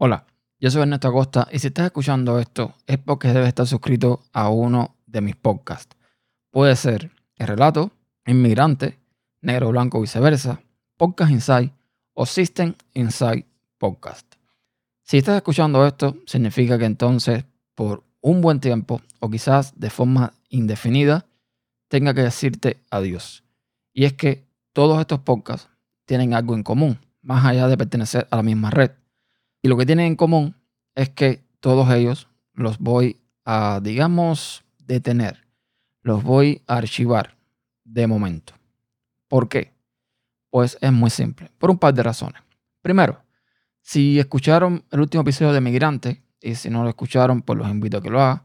Hola, yo soy Ernesto Acosta y si estás escuchando esto es porque debes estar suscrito a uno de mis podcasts. Puede ser El Relato, Inmigrante, Negro, Blanco, Viceversa, Podcast Insight o System Insight Podcast. Si estás escuchando esto, significa que entonces por un buen tiempo o quizás de forma indefinida tenga que decirte adiós. Y es que todos estos podcasts tienen algo en común, más allá de pertenecer a la misma red. Y lo que tienen en común es que todos ellos los voy a, digamos, detener. Los voy a archivar de momento. ¿Por qué? Pues es muy simple, por un par de razones. Primero, si escucharon el último episodio de Migrante, y si no lo escucharon, pues los invito a que lo hagan.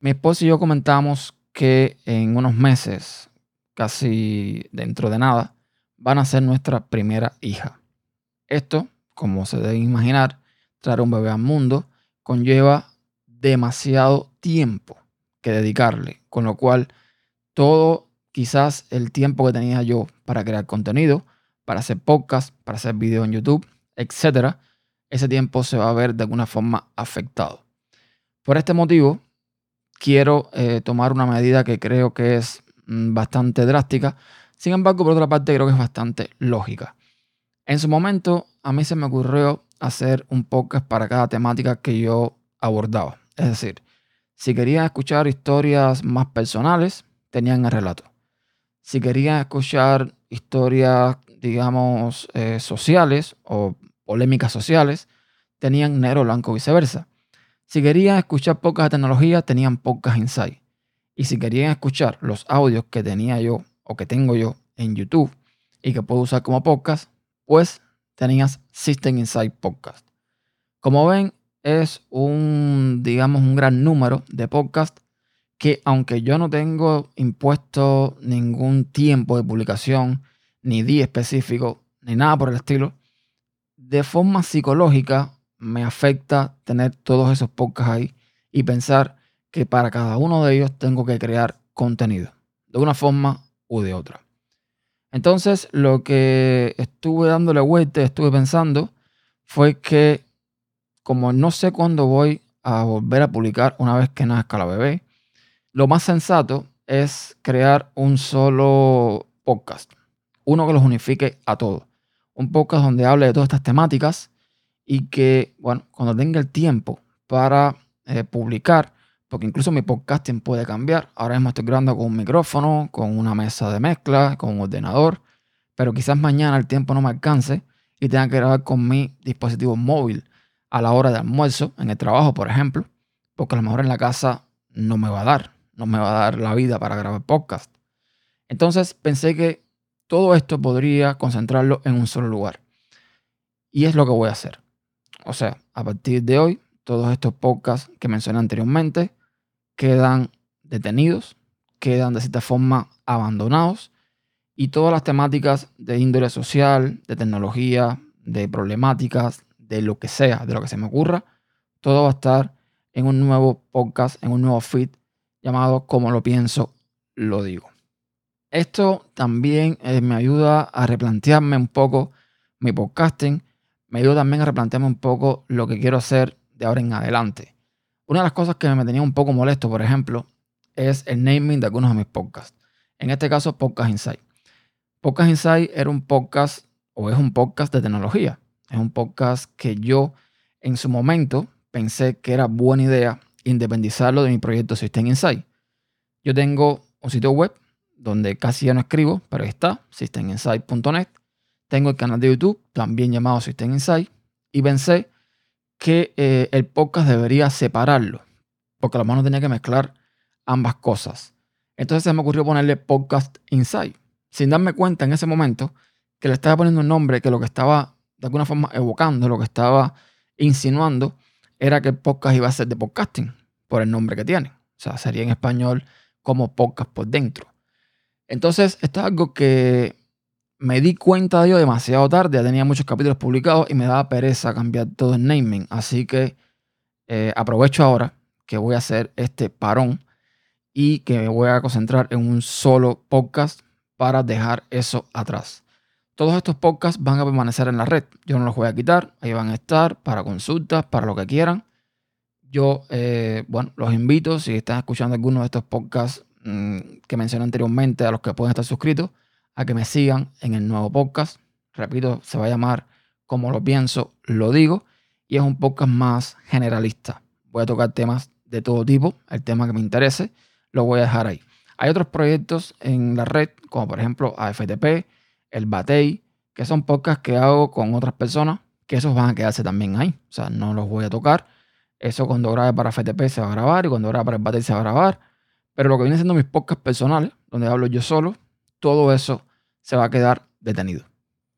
Mi esposo y yo comentamos que en unos meses, casi dentro de nada, van a ser nuestra primera hija. Esto, como se debe imaginar, traer un bebé al mundo conlleva demasiado tiempo que dedicarle, con lo cual todo quizás el tiempo que tenía yo para crear contenido, para hacer podcast, para hacer videos en YouTube, etcétera, ese tiempo se va a ver de alguna forma afectado. Por este motivo, quiero eh, tomar una medida que creo que es mm, bastante drástica, sin embargo, por otra parte, creo que es bastante lógica. En su momento, a mí se me ocurrió hacer un podcast para cada temática que yo abordaba. Es decir, si querían escuchar historias más personales, tenían el relato. Si querían escuchar historias, digamos, eh, sociales o polémicas sociales, tenían negro, blanco, viceversa. Si querían escuchar pocas de tecnología, tenían pocas insight. Y si querían escuchar los audios que tenía yo o que tengo yo en YouTube y que puedo usar como podcast, pues tenías System Insight Podcast. Como ven, es un, digamos, un gran número de podcasts que aunque yo no tengo impuesto ningún tiempo de publicación, ni día específico, ni nada por el estilo, de forma psicológica me afecta tener todos esos podcasts ahí y pensar que para cada uno de ellos tengo que crear contenido, de una forma u de otra. Entonces, lo que estuve dándole vuelta, estuve pensando, fue que como no sé cuándo voy a volver a publicar una vez que nazca la bebé, lo más sensato es crear un solo podcast, uno que los unifique a todos. Un podcast donde hable de todas estas temáticas y que, bueno, cuando tenga el tiempo para eh, publicar, porque incluso mi podcasting puede cambiar. Ahora mismo estoy grabando con un micrófono, con una mesa de mezcla, con un ordenador, pero quizás mañana el tiempo no me alcance y tenga que grabar con mi dispositivo móvil a la hora de almuerzo, en el trabajo, por ejemplo, porque a lo mejor en la casa no me va a dar, no me va a dar la vida para grabar podcast. Entonces pensé que todo esto podría concentrarlo en un solo lugar. Y es lo que voy a hacer. O sea, a partir de hoy, todos estos podcasts que mencioné anteriormente quedan detenidos, quedan de cierta forma abandonados y todas las temáticas de índole social, de tecnología, de problemáticas, de lo que sea, de lo que se me ocurra, todo va a estar en un nuevo podcast, en un nuevo feed llamado Como lo pienso, lo digo. Esto también eh, me ayuda a replantearme un poco mi podcasting, me ayuda también a replantearme un poco lo que quiero hacer de ahora en adelante. Una de las cosas que me tenía un poco molesto, por ejemplo, es el naming de algunos de mis podcasts. En este caso, Podcast Insight. Podcast Insight era un podcast o es un podcast de tecnología. Es un podcast que yo en su momento pensé que era buena idea independizarlo de mi proyecto System Insight. Yo tengo un sitio web donde casi ya no escribo, pero ahí está, systeminsight.net. Tengo el canal de YouTube, también llamado System Insight, y pensé que eh, el podcast debería separarlo, porque a lo mejor no tenía que mezclar ambas cosas. Entonces se me ocurrió ponerle Podcast Inside, sin darme cuenta en ese momento que le estaba poniendo un nombre que lo que estaba de alguna forma evocando, lo que estaba insinuando, era que el podcast iba a ser de podcasting, por el nombre que tiene. O sea, sería en español como podcast por dentro. Entonces, esto es algo que me di cuenta de ello demasiado tarde, ya tenía muchos capítulos publicados y me daba pereza cambiar todo el naming. Así que eh, aprovecho ahora que voy a hacer este parón y que me voy a concentrar en un solo podcast para dejar eso atrás. Todos estos podcasts van a permanecer en la red. Yo no los voy a quitar. Ahí van a estar para consultas, para lo que quieran. Yo, eh, bueno, los invito, si están escuchando alguno de estos podcasts mm, que mencioné anteriormente, a los que pueden estar suscritos, a que me sigan en el nuevo podcast. Repito, se va a llamar Como lo pienso, lo digo. Y es un podcast más generalista. Voy a tocar temas de todo tipo. El tema que me interese, lo voy a dejar ahí. Hay otros proyectos en la red, como por ejemplo AFTP, el Batey, que son podcasts que hago con otras personas, que esos van a quedarse también ahí. O sea, no los voy a tocar. Eso cuando grabe para FTP se va a grabar y cuando grabe para el Batey se va a grabar. Pero lo que viene siendo mis podcasts personales, donde hablo yo solo, todo eso se va a quedar detenido.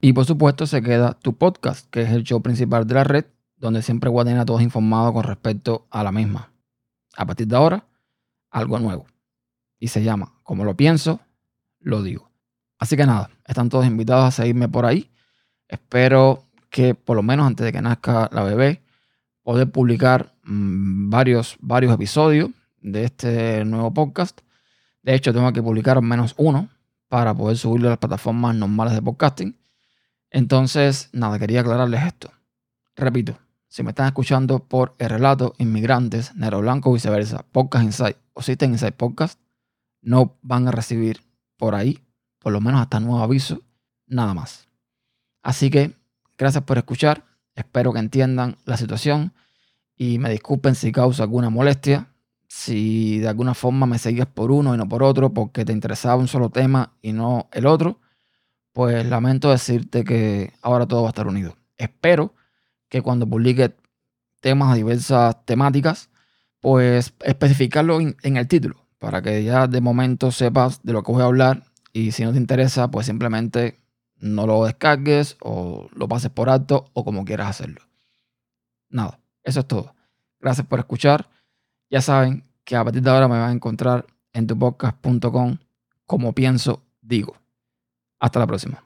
Y por supuesto se queda tu podcast, que es el show principal de la red, donde siempre voy a tener todos informados con respecto a la misma. A partir de ahora, algo nuevo. Y se llama Como lo pienso, lo digo. Así que nada, están todos invitados a seguirme por ahí. Espero que por lo menos antes de que nazca la bebé, poder publicar mm, varios, varios episodios de este nuevo podcast. De hecho, tengo que publicar al menos uno para poder subirlo a las plataformas normales de podcasting. Entonces, nada, quería aclararles esto. Repito, si me están escuchando por El Relato, Inmigrantes, Nero Blanco, viceversa, Podcast Insight o System Insight Podcast, no van a recibir por ahí, por lo menos hasta nuevo aviso, nada más. Así que, gracias por escuchar. Espero que entiendan la situación y me disculpen si causa alguna molestia. Si de alguna forma me seguías por uno y no por otro porque te interesaba un solo tema y no el otro, pues lamento decirte que ahora todo va a estar unido. Espero que cuando publique temas a diversas temáticas, pues especificarlo en, el título, para que ya de momento sepas de lo que voy a hablar y si no te interesa, pues simplemente no lo descargues o lo pases por alto o como quieras hacerlo. Nada, eso es todo. Gracias por escuchar. Ya saben que a partir de ahora me van a encontrar en tupodcast.com como pienso, digo. Hasta la próxima.